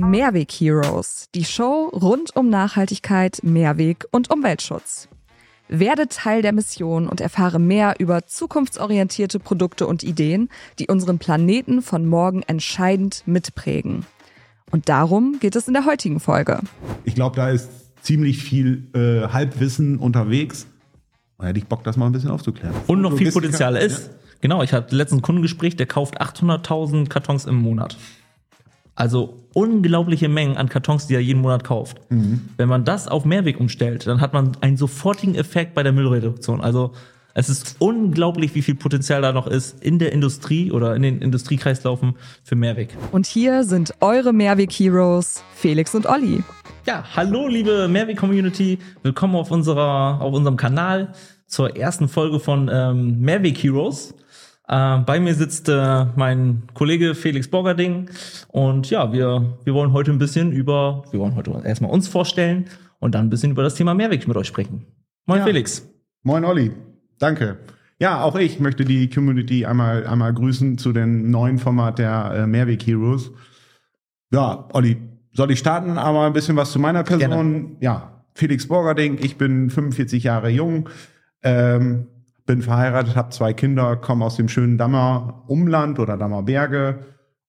Mehrweg Heroes, die Show rund um Nachhaltigkeit, Mehrweg und Umweltschutz. Werde Teil der Mission und erfahre mehr über zukunftsorientierte Produkte und Ideen, die unseren Planeten von morgen entscheidend mitprägen. Und darum geht es in der heutigen Folge. Ich glaube, da ist ziemlich viel äh, Halbwissen unterwegs. Da hätte ich Bock, das mal ein bisschen aufzuklären. Und noch viel Potenzial ist. Genau, ich hatte letztens ein Kundengespräch, der kauft 800.000 Kartons im Monat. Also unglaubliche Mengen an Kartons, die er jeden Monat kauft. Wenn man das auf Mehrweg umstellt, dann hat man einen sofortigen Effekt bei der Müllreduktion. Also es ist unglaublich, wie viel Potenzial da noch ist in der Industrie oder in den Industriekreislaufen für Mehrweg. Und hier sind eure Mehrweg Heroes, Felix und Olli. Ja, hallo liebe Mehrweg-Community, willkommen auf unserer, auf unserem Kanal zur ersten Folge von ähm, Mehrweg Heroes. Äh, bei mir sitzt äh, mein Kollege Felix Borgerding und ja, wir, wir wollen heute ein bisschen über, wir wollen heute erstmal uns vorstellen und dann ein bisschen über das Thema Mehrweg mit euch sprechen. Moin Ja. Felix. Moin Olli, danke. Ja, auch ich möchte die Community einmal, einmal grüßen zu dem neuen Format der äh, Mehrweg Heroes. Ja, Olli, soll ich starten? Aber ein bisschen was zu meiner Person. Ja, Felix Borgerding, ich bin 45 Jahre jung, ähm, bin verheiratet, habe zwei Kinder, komme aus dem schönen Dammer Umland oder Dammer Berge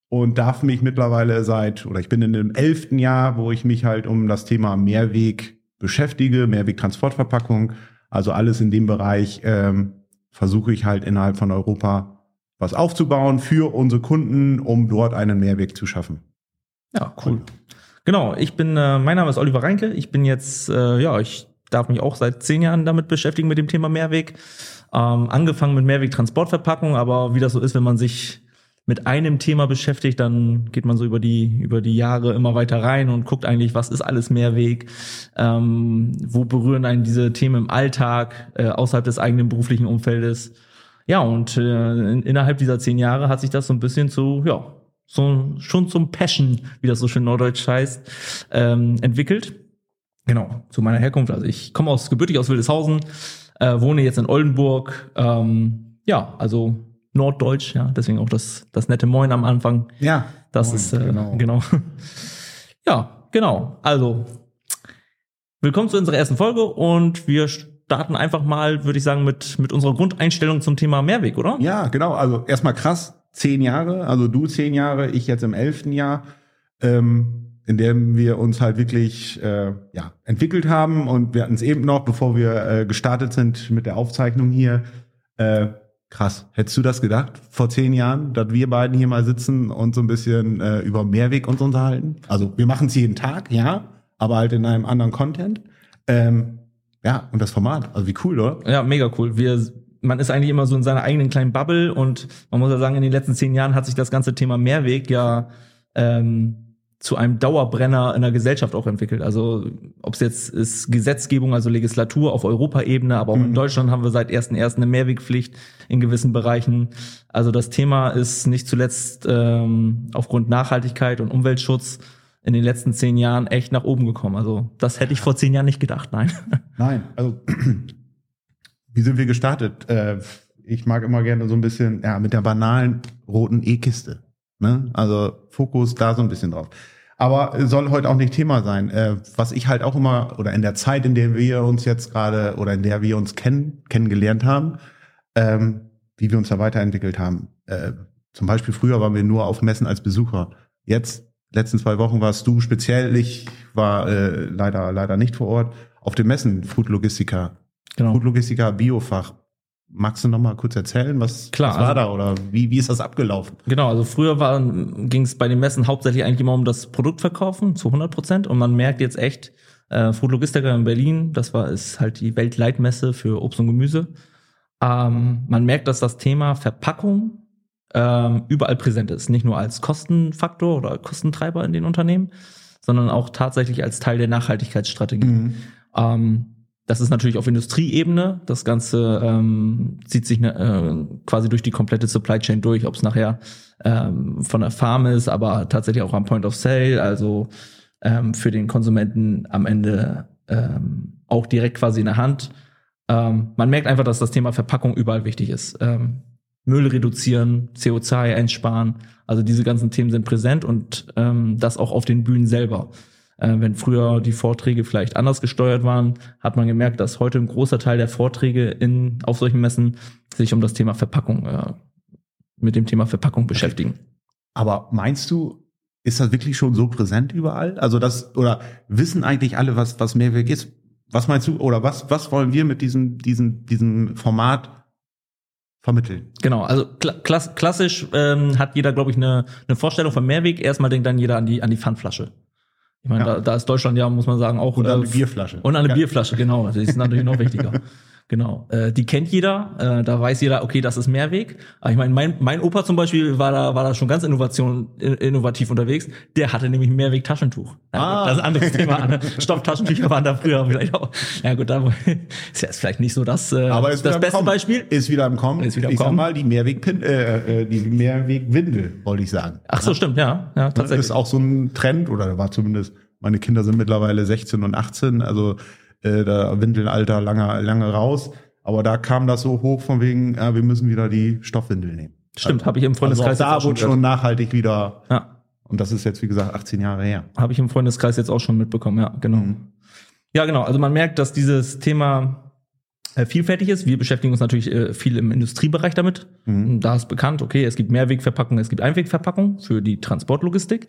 und darf mich mittlerweile seit, oder ich bin in dem elften Jahr, wo ich mich halt um das Thema Mehrweg beschäftige, Mehrweg-Transportverpackung, also alles in dem Bereich ähm, versuche ich halt innerhalb von Europa was aufzubauen für unsere Kunden, um dort einen Mehrweg zu schaffen. Ja, cool. Genau, ich bin, äh, mein Name ist Oliver Reinke. Ich bin jetzt, äh, ja, ich darf mich auch seit zehn Jahren damit beschäftigen mit dem Thema Mehrweg. Ähm, angefangen mit Mehrweg-Transportverpackung, aber wie das so ist, wenn man sich mit einem Thema beschäftigt, dann geht man so über die, über die Jahre immer weiter rein und guckt eigentlich, was ist alles Mehrweg, ähm, wo berühren einen diese Themen im Alltag, äh, außerhalb des eigenen beruflichen Umfeldes. Ja, und äh, in, innerhalb dieser zehn Jahre hat sich das so ein bisschen zu, ja, so schon zum Passion, wie das so schön norddeutsch heißt, ähm, entwickelt. Genau, zu meiner Herkunft. Also ich komme aus gebürtig aus Wildeshausen, äh, wohne jetzt in Oldenburg. Ähm, ja, also norddeutsch, ja, deswegen auch das, das nette Moin am Anfang. Ja, Das Moin, ist äh, genau. genau. ja, genau. Also willkommen zu unserer ersten Folge und wir starten einfach mal, würde ich sagen, mit mit unserer Grundeinstellung zum Thema Mehrweg, oder? Ja, genau. Also erstmal krass, zehn Jahre, also du zehn Jahre, ich jetzt im elften Jahr, ähm, in dem wir uns halt wirklich äh, ja, entwickelt haben. Und wir hatten es eben noch, bevor wir äh, gestartet sind mit der Aufzeichnung hier. Äh, krass, hättest du das gedacht vor zehn Jahren, dass wir beiden hier mal sitzen und so ein bisschen äh, über Mehrweg uns unterhalten? Also wir machen es jeden Tag, ja, aber halt in einem anderen Content. Ähm, ja, und das Format, also wie cool, oder? Ja, mega cool. Wir, man ist eigentlich immer so in seiner eigenen kleinen Bubble und man muss ja sagen, in den letzten zehn Jahren hat sich das ganze Thema Mehrweg ja ähm, zu einem Dauerbrenner in der Gesellschaft auch entwickelt. Also ob es jetzt ist Gesetzgebung, also Legislatur auf Europaebene, aber auch in Deutschland haben wir seit 1.1. eine Mehrwegpflicht in gewissen Bereichen. Also das Thema ist nicht zuletzt ähm, aufgrund Nachhaltigkeit und Umweltschutz in den letzten zehn Jahren echt nach oben gekommen. Also das hätte ich vor zehn Jahren nicht gedacht, nein. Nein, also wie sind wir gestartet? Äh, ich mag immer gerne so ein bisschen, ja, mit der banalen roten E-Kiste. Ne? Also Fokus da so ein bisschen drauf. Aber soll heute auch nicht Thema sein. Äh, was ich halt auch immer, oder in der Zeit, in der wir uns jetzt gerade, oder in der wir uns kennen, kennengelernt haben, ähm, wie wir uns da weiterentwickelt haben. Äh, zum Beispiel früher waren wir nur auf Messen als Besucher. Jetzt, letzten zwei Wochen warst du speziell, ich war äh, leider, leider nicht vor Ort, auf dem Messen, Food Logistiker. Genau. Food Logistiker, Biofach. Magst du noch mal kurz erzählen, was, Klar, was war also- da oder wie, wie ist das abgelaufen? Genau, also früher ging es bei den Messen hauptsächlich eigentlich immer um das Produktverkaufen zu 100 Prozent und man merkt jetzt echt, äh, Food Logistiker in Berlin, das war ist halt die Weltleitmesse für Obst und Gemüse. Ähm, man merkt, dass das Thema Verpackung ähm, überall präsent ist, nicht nur als Kostenfaktor oder Kostentreiber in den Unternehmen, sondern auch tatsächlich als Teil der Nachhaltigkeitsstrategie. Ähm, das ist natürlich auf Industrieebene. Das Ganze ähm, zieht sich ne, äh, quasi durch die komplette Supply Chain durch, ob es nachher ähm, von der Farm ist, aber tatsächlich auch am Point of Sale, also ähm, für den Konsumenten am Ende ähm, auch direkt quasi in der Hand. Ähm, man merkt einfach, dass das Thema Verpackung überall wichtig ist. Ähm, Müll reduzieren, CO2 einsparen. Also diese ganzen Themen sind präsent und ähm, das auch auf den Bühnen selber. Äh, wenn früher die Vorträge vielleicht anders gesteuert waren, hat man gemerkt, dass heute ein großer Teil der Vorträge in, auf solchen Messen sich um das Thema Verpackung, äh, mit dem Thema Verpackung beschäftigen. Aber meinst du, ist das wirklich schon so präsent überall? Also das, oder wissen eigentlich alle, was, was Mehrweg ist? Was meinst du, oder was, was wollen wir mit diesem, diesem, diesem Format vermitteln? Genau, also klass klassisch ähm, hat jeder, glaube ich, eine, eine Vorstellung von Mehrweg. Erstmal denkt dann jeder an die, an die Pfandflasche. Ich meine, ja. da, da ist Deutschland ja, muss man sagen, auch. Und an eine äh, Bierflasche. Und eine ja. Bierflasche, genau. Das ist natürlich noch wichtiger. Genau, äh, die kennt jeder, äh, da weiß jeder, okay, das ist Mehrweg. Aber ich meine, mein, mein Opa zum Beispiel war da, war da schon ganz innovation, innovativ unterwegs. Der hatte nämlich ein Mehrweg-Taschentuch. Ah. Das ist ein anderes Thema. Stofftaschentücher waren da früher vielleicht auch. Ja gut, da ist ja vielleicht nicht so das, äh, Aber ist das beste Beispiel. Ist wieder im Kommen. Ist wieder im ich Kommen. sag mal, die Mehrweg äh, äh, die Mehrweg-Windel, wollte ich sagen. Ach so, stimmt, ja. ja tatsächlich. Das ist auch so ein Trend, oder war zumindest, meine Kinder sind mittlerweile 16 und 18, also äh, da Windelalter lange, lange raus aber da kam das so hoch von wegen, ja, wir müssen wieder die Stoffwindel nehmen. Stimmt, habe ich im Freundeskreis also da wurde schon nachhaltig wieder. Ja. Und das ist jetzt wie gesagt 18 Jahre her. Habe ich im Freundeskreis jetzt auch schon mitbekommen, ja, genau. Mhm. Ja, genau. Also man merkt, dass dieses Thema äh, vielfältig ist. Wir beschäftigen uns natürlich äh, viel im Industriebereich damit. Mhm. Da ist bekannt, okay, es gibt Mehrwegverpackungen, es gibt Einwegverpackungen für die Transportlogistik.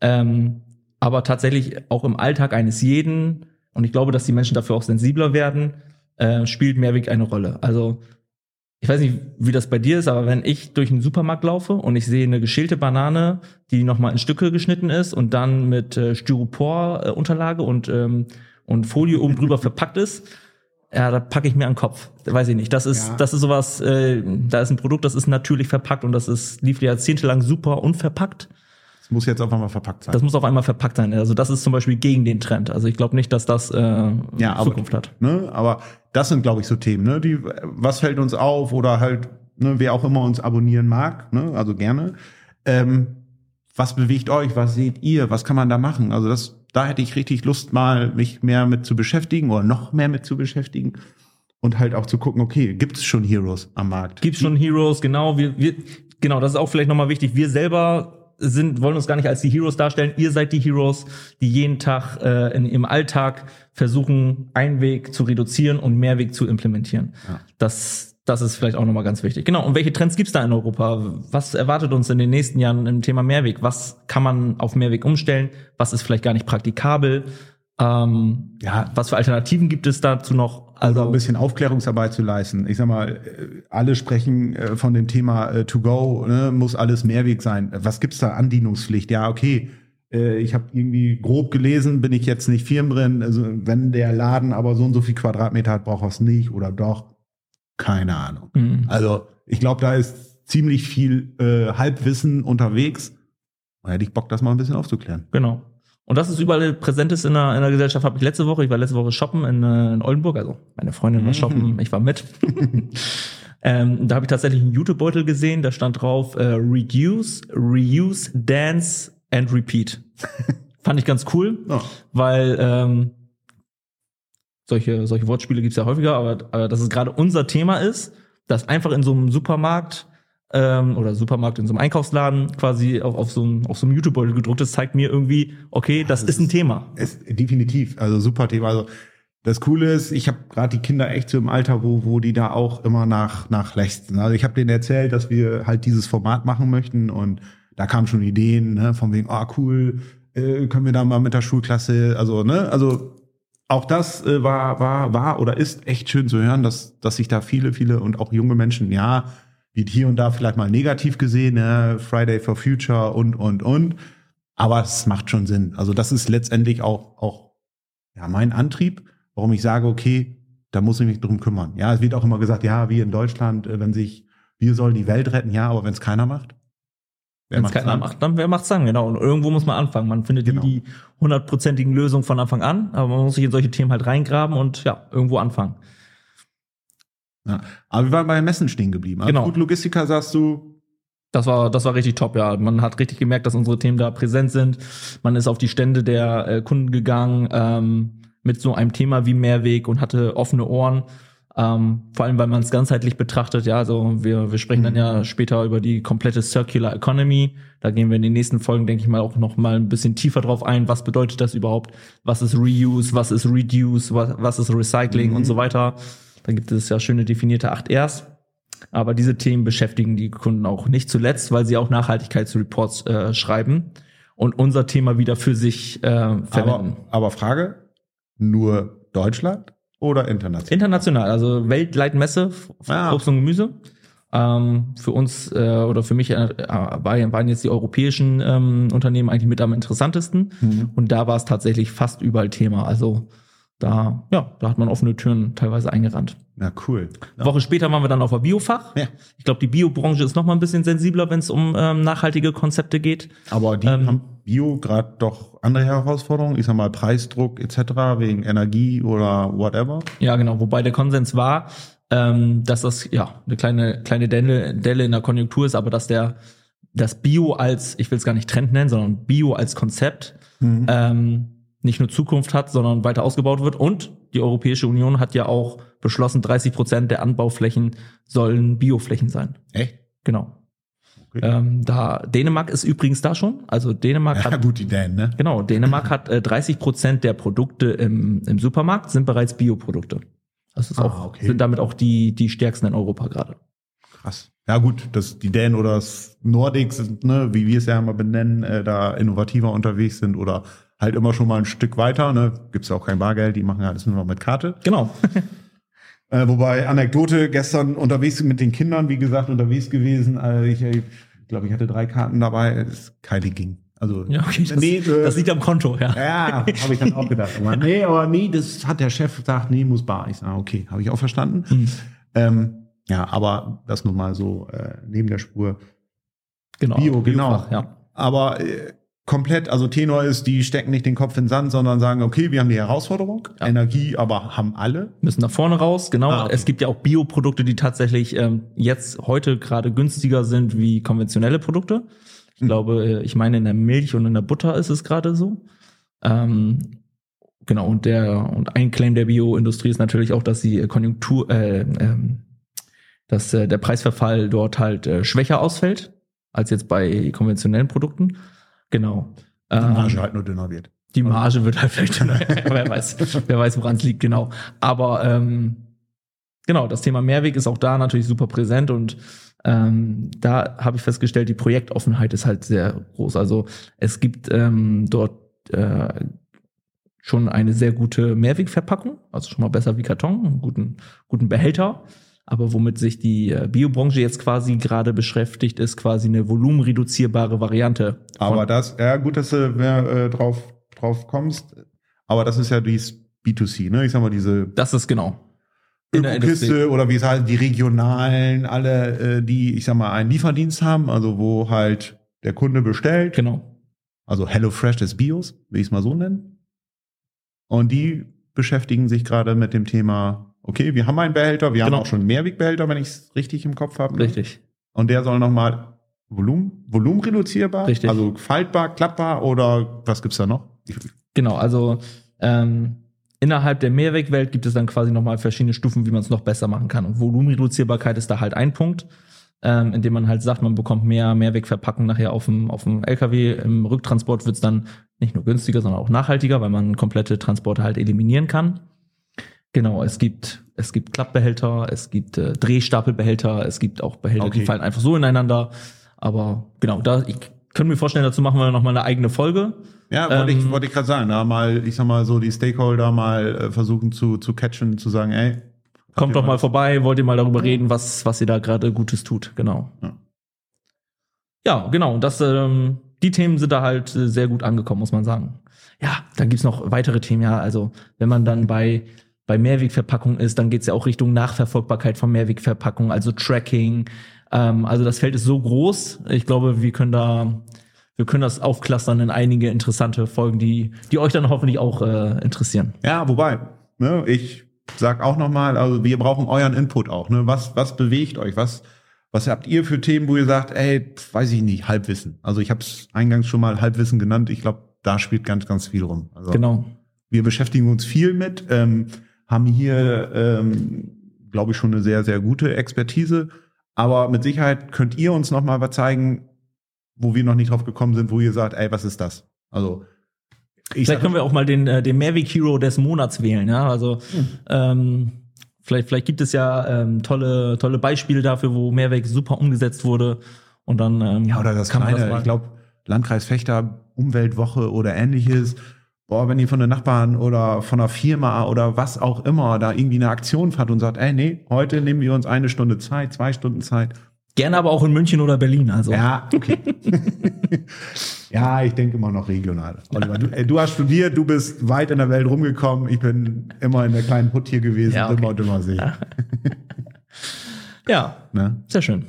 Ähm, aber tatsächlich auch im Alltag eines jeden, und ich glaube, dass die Menschen dafür auch sensibler werden, äh, spielt Mehrweg eine Rolle. Also ich weiß nicht, wie das bei dir ist, aber wenn ich durch einen Supermarkt laufe und ich sehe eine geschälte Banane, die nochmal in Stücke geschnitten ist und dann mit äh, Styropor-Unterlage äh, und, ähm, und Folie oben drüber verpackt ist, ja, da packe ich mir an den Kopf. Weiß ich nicht. Das ist, ja. das ist sowas, äh, da ist ein Produkt, das ist natürlich verpackt und das ist, lief jahrzehntelang super unverpackt muss jetzt auf einmal verpackt sein. Das muss auf einmal verpackt sein. Also das ist zum Beispiel gegen den Trend. Also ich glaube nicht, dass das äh, ja, aber, Zukunft hat. Ne, aber das sind, glaube ich, so Themen. Ne? Die, was fällt uns auf oder halt, ne, wer auch immer uns abonnieren mag, ne? also gerne. Ähm, was bewegt euch? Was seht ihr? Was kann man da machen? Also das, da hätte ich richtig Lust, mal mich mehr mit zu beschäftigen oder noch mehr mit zu beschäftigen und halt auch zu gucken, okay, gibt es schon Heroes am Markt? Gibt es schon Heroes, genau. Wir, wir, genau, das ist auch vielleicht nochmal wichtig. Wir selber sind, wollen uns gar nicht als die Heroes darstellen. Ihr seid die Heroes, die jeden Tag äh, in ihrem Alltag versuchen, Einweg zu reduzieren und Mehrweg zu implementieren. Ja. Das, das ist vielleicht auch nochmal ganz wichtig. Genau. Und welche Trends gibt's da in Europa? Was erwartet uns in den nächsten Jahren im Thema Mehrweg? Was kann man auf Mehrweg umstellen? Was ist vielleicht gar nicht praktikabel? Ähm, ja, was für Alternativen gibt es dazu noch? Also, also ein bisschen Aufklärungsarbeit zu leisten. Ich sag mal, äh, alle sprechen äh, von dem Thema äh, to go, ne, muss alles Mehrweg sein. Was gibt's da Andienungspflicht? Ja, okay. Ich habe irgendwie grob gelesen, bin ich jetzt nicht firm drin. Also wenn der Laden aber so und so viel Quadratmeter hat, braucht er es nicht oder doch? Keine Ahnung. Mhm. Also ich glaube, da ist ziemlich viel äh, Halbwissen unterwegs. Da hätte ich Bock, das mal ein bisschen aufzuklären. Genau. Und das ist überall präsent ist in der, in der Gesellschaft, habe ich letzte Woche, ich war letzte Woche shoppen in, äh, in Oldenburg, also meine Freundin war mhm. shoppen, ich war mit. ähm, da habe ich tatsächlich einen YouTube-Beutel gesehen, da stand drauf äh, Reduce, Reuse, Dance and Repeat. Fand ich ganz cool, oh. weil ähm, solche, solche Wortspiele gibt's ja häufiger, aber, aber dass es gerade unser Thema ist, dass einfach in so einem Supermarkt ähm, oder Supermarkt in so einem Einkaufsladen quasi auf, auf so einem auf so einem YouTube-Beutel gedruckt ist, zeigt mir irgendwie, okay, das, das ist ein Thema. Ist definitiv, also super Thema. Also das Coole ist, ich habe gerade die Kinder echt so im Alter, wo wo die da auch immer nach nach lächzen. Also ich habe denen erzählt, dass wir halt dieses Format machen möchten und da kamen schon Ideen, ne, von wegen, ah oh, cool, äh, können wir da mal mit der Schulklasse, also ne, also auch das äh, war war war oder ist echt schön zu hören, dass dass sich da viele viele und auch junge Menschen ja wird hier und da vielleicht mal negativ gesehen, ne? Friday for Future und, und, und. Aber es macht schon Sinn. Also das ist letztendlich auch, auch ja, mein Antrieb, warum ich sage, okay, da muss ich mich drum kümmern. Ja, es wird auch immer gesagt, ja, wie in Deutschland, äh, wenn sich, wir sollen die Welt retten, ja, aber wenn es keiner macht. Wenn es keiner macht, dann wer macht's dann? Genau. Und irgendwo muss man anfangen. Man findet genau. nie die hundertprozentigen Lösungen von Anfang an, aber man muss sich in solche Themen halt reingraben und ja, irgendwo anfangen. Ja. Aber wir waren bei Messen stehen geblieben. Genau. Gut, Logistiker sagst du. Das war, das war richtig top, ja. Man hat richtig gemerkt, dass unsere Themen da präsent sind. Man ist auf die Stände der äh, Kunden gegangen ähm, mit so einem Thema wie Mehrweg und hatte offene Ohren. Ähm, vor allem, weil man es ganzheitlich betrachtet. Ja, also wir, wir sprechen dann ja später über die komplette Circular Economy. Da gehen wir in den nächsten Folgen, denke ich mal, auch noch mal ein bisschen tiefer drauf ein. Was bedeutet das überhaupt? Was ist Reuse? Was ist Reduce? Was, was ist Recycling und so weiter? Da gibt es ja schöne definierte 8 Rs. Aber diese Themen beschäftigen die Kunden auch nicht zuletzt, weil sie auch Nachhaltigkeitsreports äh, schreiben und unser Thema wieder für sich äh, verwenden. Aber, aber Frage, nur Deutschland oder international? International, also weltweit Messe, Ah. Obst und Gemüse. Ähm, für uns äh, oder für mich äh, waren waren jetzt die europäischen ähm, Unternehmen eigentlich mit am interessantesten. Mhm. Und da war es tatsächlich fast überall Thema. Also da, ja, da hat man offene Türen teilweise eingerannt. Na cool. Eine Woche später waren wir dann auf der Biofach. Ja. Ich glaube, die Biobranche ist noch mal ein bisschen sensibler, wenn es um ähm, nachhaltige Konzepte geht. Aber die Ähm, haben Bio gerade doch andere Herausforderungen, ich sag mal Preisdruck etc. wegen Energie oder whatever. Ja, genau. Wobei der Konsens war, ähm, dass das ja eine kleine kleine Delle, Delle in der Konjunktur ist, aber dass der das Bio als, ich will es gar nicht Trend nennen, sondern Bio als Konzept ähm, nicht nur Zukunft hat, sondern weiter ausgebaut wird. Und die Europäische Union hat ja auch beschlossen, 30 Prozent der Anbauflächen sollen Bioflächen sein. Echt? Genau. Okay. Ähm, da Dänemark ist übrigens da schon. Also Dänemark Ja, hat gut, die Dan, ne? Genau, Dänemark hat äh, 30 Prozent der Produkte im, im Supermarkt sind bereits Bioprodukte. Das ist Ah, auch, okay. sind damit auch die, die stärksten in Europa gerade. Krass. Ja gut, dass die Dan oder das Nordics sind, ne, wie wir es ja immer benennen, äh, da innovativer unterwegs sind oder halt immer schon mal ein Stück weiter, ne? Gibt's ja auch kein Bargeld, die machen ja alles nur noch mit Karte. Genau. Äh, wobei, Anekdote, gestern unterwegs mit den Kindern, wie gesagt, unterwegs gewesen. Also ich ich glaube, ich hatte drei Karten dabei, es keine ging. Also, Ja, okay, das, nee, äh, das liegt am Konto, ja. ja, habe ich dann auch gedacht. Aber nee, aber nee, das hat der Chef gesagt, nee, muss bar. Ich sage, okay, habe ich auch verstanden. Hm. Ähm, ja, aber das nun mal so äh, neben der Spur. Genau. Bio, genau. Biofach, Ja. Aber äh, komplett, also Tenor ist, die stecken nicht den Kopf in den Sand, sondern sagen, okay, wir haben die Herausforderung, Ja. Energie, aber haben alle. Müssen nach vorne raus, genau. Ah, okay. Es gibt ja auch Bioprodukte, die tatsächlich ähm, jetzt heute gerade günstiger sind wie konventionelle Produkte. Hm. Ich glaube, äh, ich meine, in der Milch und in der Butter ist es gerade so. Ähm, genau, und der und ein Claim der Bioindustrie ist natürlich auch, dass die Konjunktur, äh, ähm, dass äh, der Preisverfall dort halt äh, schwächer ausfällt als jetzt bei konventionellen Produkten. Genau. Die Ähm, Marge halt nur dünner wird. die Marge wird halt vielleicht, wer weiß, wer weiß, woran es liegt, genau. Aber ähm, genau, das Thema Mehrweg ist auch da natürlich super präsent und ähm, da habe ich festgestellt, die Projektoffenheit ist halt sehr groß. Also es gibt ähm, dort äh, schon eine sehr gute Mehrwegverpackung, also schon mal besser wie Karton, einen guten, guten Behälter. Aber womit sich die äh, Biobranche jetzt quasi gerade beschäftigt, ist quasi eine volumenreduzierbare Variante. Aber das, ja gut, dass du äh, drauf, drauf kommst. Aber das ist ja dies B2C, ne? Ich sag mal, diese das ist genau. In der. Ökokiste oder wie es heißt, die regionalen, alle, äh, die, ich sag mal, einen Lieferdienst haben, also wo halt der Kunde bestellt. Genau. Also HelloFresh des Bios, will ich es mal so nennen. Und die beschäftigen sich gerade mit dem Thema, okay, wir haben einen Behälter, wir Genau. haben auch schon einen Mehrwegbehälter, wenn ich es richtig im Kopf habe. ne? Richtig. Und der soll nochmal Volumen, volumenreduzierbar, Richtig. also faltbar, klappbar oder was gibt's da noch? Genau, also ähm, innerhalb der Mehrwegwelt gibt es dann quasi nochmal verschiedene Stufen, wie man es noch besser machen kann. Und Volumenreduzierbarkeit ist da halt ein Punkt, ähm, indem man halt sagt, man bekommt mehr Mehrwegverpackung nachher auf dem, auf dem LKW. Im Rücktransport wird es dann nicht nur günstiger, sondern auch nachhaltiger, weil man komplette Transporte halt eliminieren kann. Genau, es gibt, es gibt Klappbehälter, es gibt äh, Drehstapelbehälter, es gibt auch Behälter, Okay. die fallen einfach so ineinander. Aber genau, da ich könnte mir vorstellen, dazu machen wir noch mal eine eigene Folge. Ja, wollte ich, Ähm, wollte ich gerade sagen, da mal, ich sag mal so, die Stakeholder mal äh, versuchen zu, zu catchen, zu sagen, ey, Kommt doch mal was? vorbei, wollt ihr mal darüber reden, was, was ihr da gerade Gutes tut, genau. Ja. Ja, genau. Und das, ähm, die Themen sind da halt äh, sehr gut angekommen, muss man sagen. Ja, dann gibt's noch weitere Themen, ja. Also, wenn man dann bei, bei Mehrwegverpackungen ist, dann geht's ja auch Richtung Nachverfolgbarkeit von Mehrwegverpackungen, also Tracking. Ähm, also das Feld ist so groß. Ich glaube, wir können da, wir können das aufklustern in einige interessante Folgen, die, die euch dann hoffentlich auch äh, interessieren. Ja, wobei, ne, ich sag auch nochmal, also wir brauchen euren Input auch. Ne? Was, was bewegt euch? Was, was habt ihr für Themen, wo ihr sagt, ey, weiß ich nicht, Halbwissen. Also ich habe es eingangs schon mal Halbwissen genannt. Ich glaube, da spielt ganz, ganz viel rum. Also Genau. wir beschäftigen uns viel mit, ähm, haben hier ähm, glaube ich, schon eine sehr, sehr gute Expertise. Aber mit Sicherheit könnt ihr uns noch mal was zeigen, wo wir noch nicht drauf gekommen sind, wo ihr sagt, ey, was ist das? Also ich vielleicht können wir auch mal den, äh, den Mavic Hero des Monats wählen. Ja? Also hm. ähm, vielleicht, vielleicht gibt es ja ähm, tolle, tolle Beispiele dafür, wo Mehrweg super umgesetzt wurde. Und dann ähm, ja oder das kann kleine, das ich glaube Landkreis Fechter Umweltwoche oder ähnliches. Boah, wenn ihr von den Nachbarn oder von einer Firma oder was auch immer da irgendwie eine Aktion fahrt und sagt, ey, nee, heute nehmen wir uns eine Stunde Zeit, zwei Stunden Zeit Gerne aber auch in München oder Berlin. Also. Ja, okay. ja, ich denke immer noch regional. Oliver, du, äh, du, hast studiert, du bist weit in der Welt rumgekommen. Ich bin immer in der kleinen Hut hier gewesen, ja, okay. immer und immer. Ja, ja ne? sehr schön.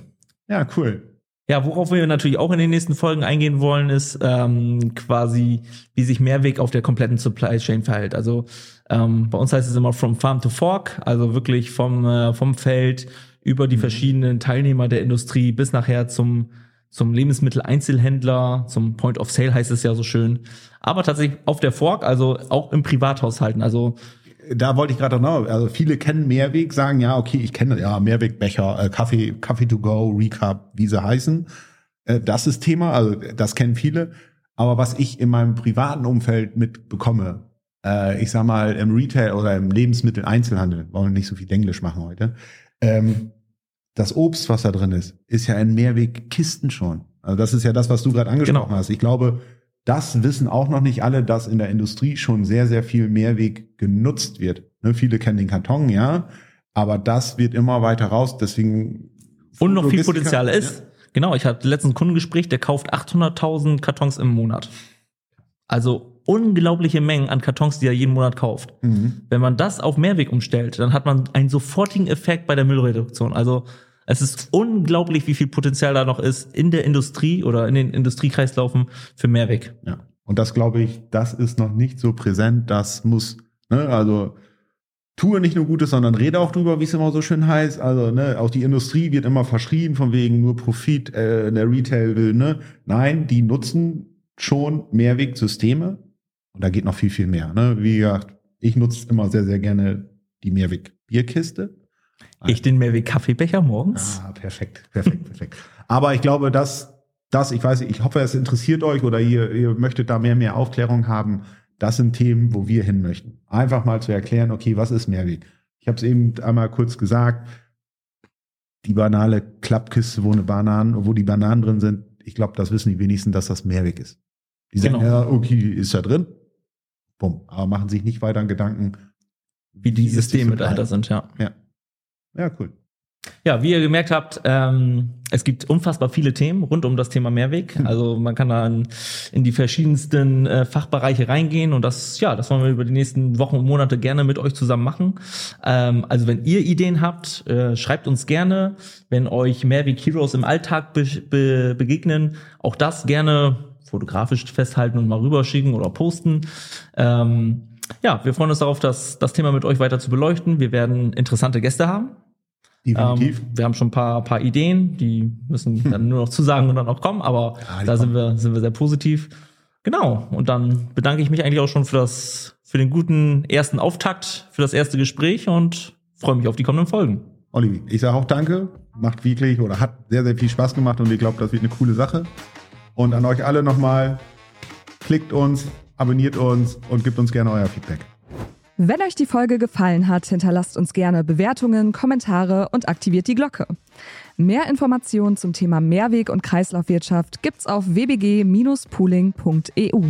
Ja, cool. Ja, worauf wir natürlich auch in den nächsten Folgen eingehen wollen, ist ähm, quasi, wie sich Mehrweg auf der kompletten Supply Chain verhält. Also ähm, bei uns heißt es immer from farm to fork, also wirklich vom, äh, vom Feld über die mhm. verschiedenen Teilnehmer der Industrie bis nachher zum, zum Lebensmitteleinzelhändler, zum Point of Sale heißt es ja so schön. Aber tatsächlich auf der Fork, also auch im Privathaushalten. Also da wollte ich gerade noch, also viele kennen Mehrweg, sagen ja, okay, ich kenne ja Mehrwegbecher, äh, Kaffee, Kaffee to go, Recap, wie sie heißen. Äh, das ist Thema, also das kennen viele. Aber was ich in meinem privaten Umfeld mitbekomme, äh, ich sag mal im Retail oder im Lebensmitteleinzelhandel, wollen wir nicht so viel Englisch machen heute, ähm, das Obst, was da drin ist, ist ja in Mehrwegkisten schon. Also das ist ja das, was du gerade angesprochen genau. hast. Ich glaube, das wissen auch noch nicht alle, dass in der Industrie schon sehr, sehr viel Mehrweg genutzt wird. Ne, viele kennen den Karton, ja, aber das wird immer weiter raus. Deswegen und noch viel Potenzial ist. Ja. Genau, ich hatte letztens ein Kundengespräch, der kauft 800.000 Kartons im Monat. Also unglaubliche Mengen an Kartons, die er jeden Monat kauft. Mhm. Wenn man das auf Mehrweg umstellt, dann hat man einen sofortigen Effekt bei der Müllreduktion. Also es ist unglaublich, wie viel Potenzial da noch ist in der Industrie oder in den Industriekreislaufen für Mehrweg. Ja. Und das glaube ich, das ist noch nicht so präsent. Das muss, ne, also tue nicht nur Gutes, sondern rede auch drüber, wie es immer so schön heißt. Also, ne, auch die Industrie wird immer verschrieben, von wegen nur Profit, äh, der Retail will, ne? Nein, die nutzen schon Mehrwegsysteme, und da geht noch viel, viel mehr. Ne? Wie gesagt, ich nutze immer sehr, sehr gerne die Mehrweg Bierkiste. Ich den Mehrweg Kaffeebecher morgens. Ah, perfekt, perfekt, perfekt. Aber ich glaube, dass das, ich weiß, ich hoffe, es interessiert euch oder ihr, ihr möchtet da mehr, mehr Aufklärung haben. Das sind Themen, wo wir hin möchten. Einfach mal zu erklären, okay, was ist Mehrweg? Ich habe es eben einmal kurz gesagt. Die banale Klappkiste, wo eine Bananen, wo die Bananen drin sind. Ich glaube, das wissen die wenigsten, dass das Mehrweg ist. Die sagen, genau. ja, okay, ist da drin. Bumm. Aber machen sich nicht weiter Gedanken, wie die Systeme dahinter sind, ja. Ja. Ja, cool. Ja, wie ihr gemerkt habt, ähm, es gibt unfassbar viele Themen rund um das Thema Mehrweg. Hm. Also man kann da in, in die verschiedensten äh, Fachbereiche reingehen und das, ja, das wollen wir über die nächsten Wochen und Monate gerne mit euch zusammen machen. Ähm, also wenn ihr Ideen habt, äh, schreibt uns gerne. Wenn euch Mehrweg Heroes im Alltag be be begegnen, auch das gerne fotografisch festhalten und mal rüberschicken oder posten. Ähm, ja, wir freuen uns darauf, das, das Thema mit euch weiter zu beleuchten. Wir werden interessante Gäste haben. Definitiv. Ähm, wir haben schon ein paar, paar Ideen, die müssen dann nur noch zusagen und dann auch kommen, aber ja, da sind wir, sind wir sehr positiv. Genau. Und dann bedanke ich mich eigentlich auch schon für das, für den guten ersten Auftakt, für das erste Gespräch und freue mich auf die kommenden Folgen. Olli, ich sage auch danke. Macht wirklich oder hat sehr, sehr viel Spaß gemacht und ich glaube, das wird eine coole Sache. Und an euch alle nochmal, klickt uns, abonniert uns und gebt uns gerne euer Feedback. Wenn euch die Folge gefallen hat, hinterlasst uns gerne Bewertungen, Kommentare und aktiviert die Glocke. Mehr Informationen zum Thema Mehrweg- und Kreislaufwirtschaft gibt's auf wbg-pooling.eu.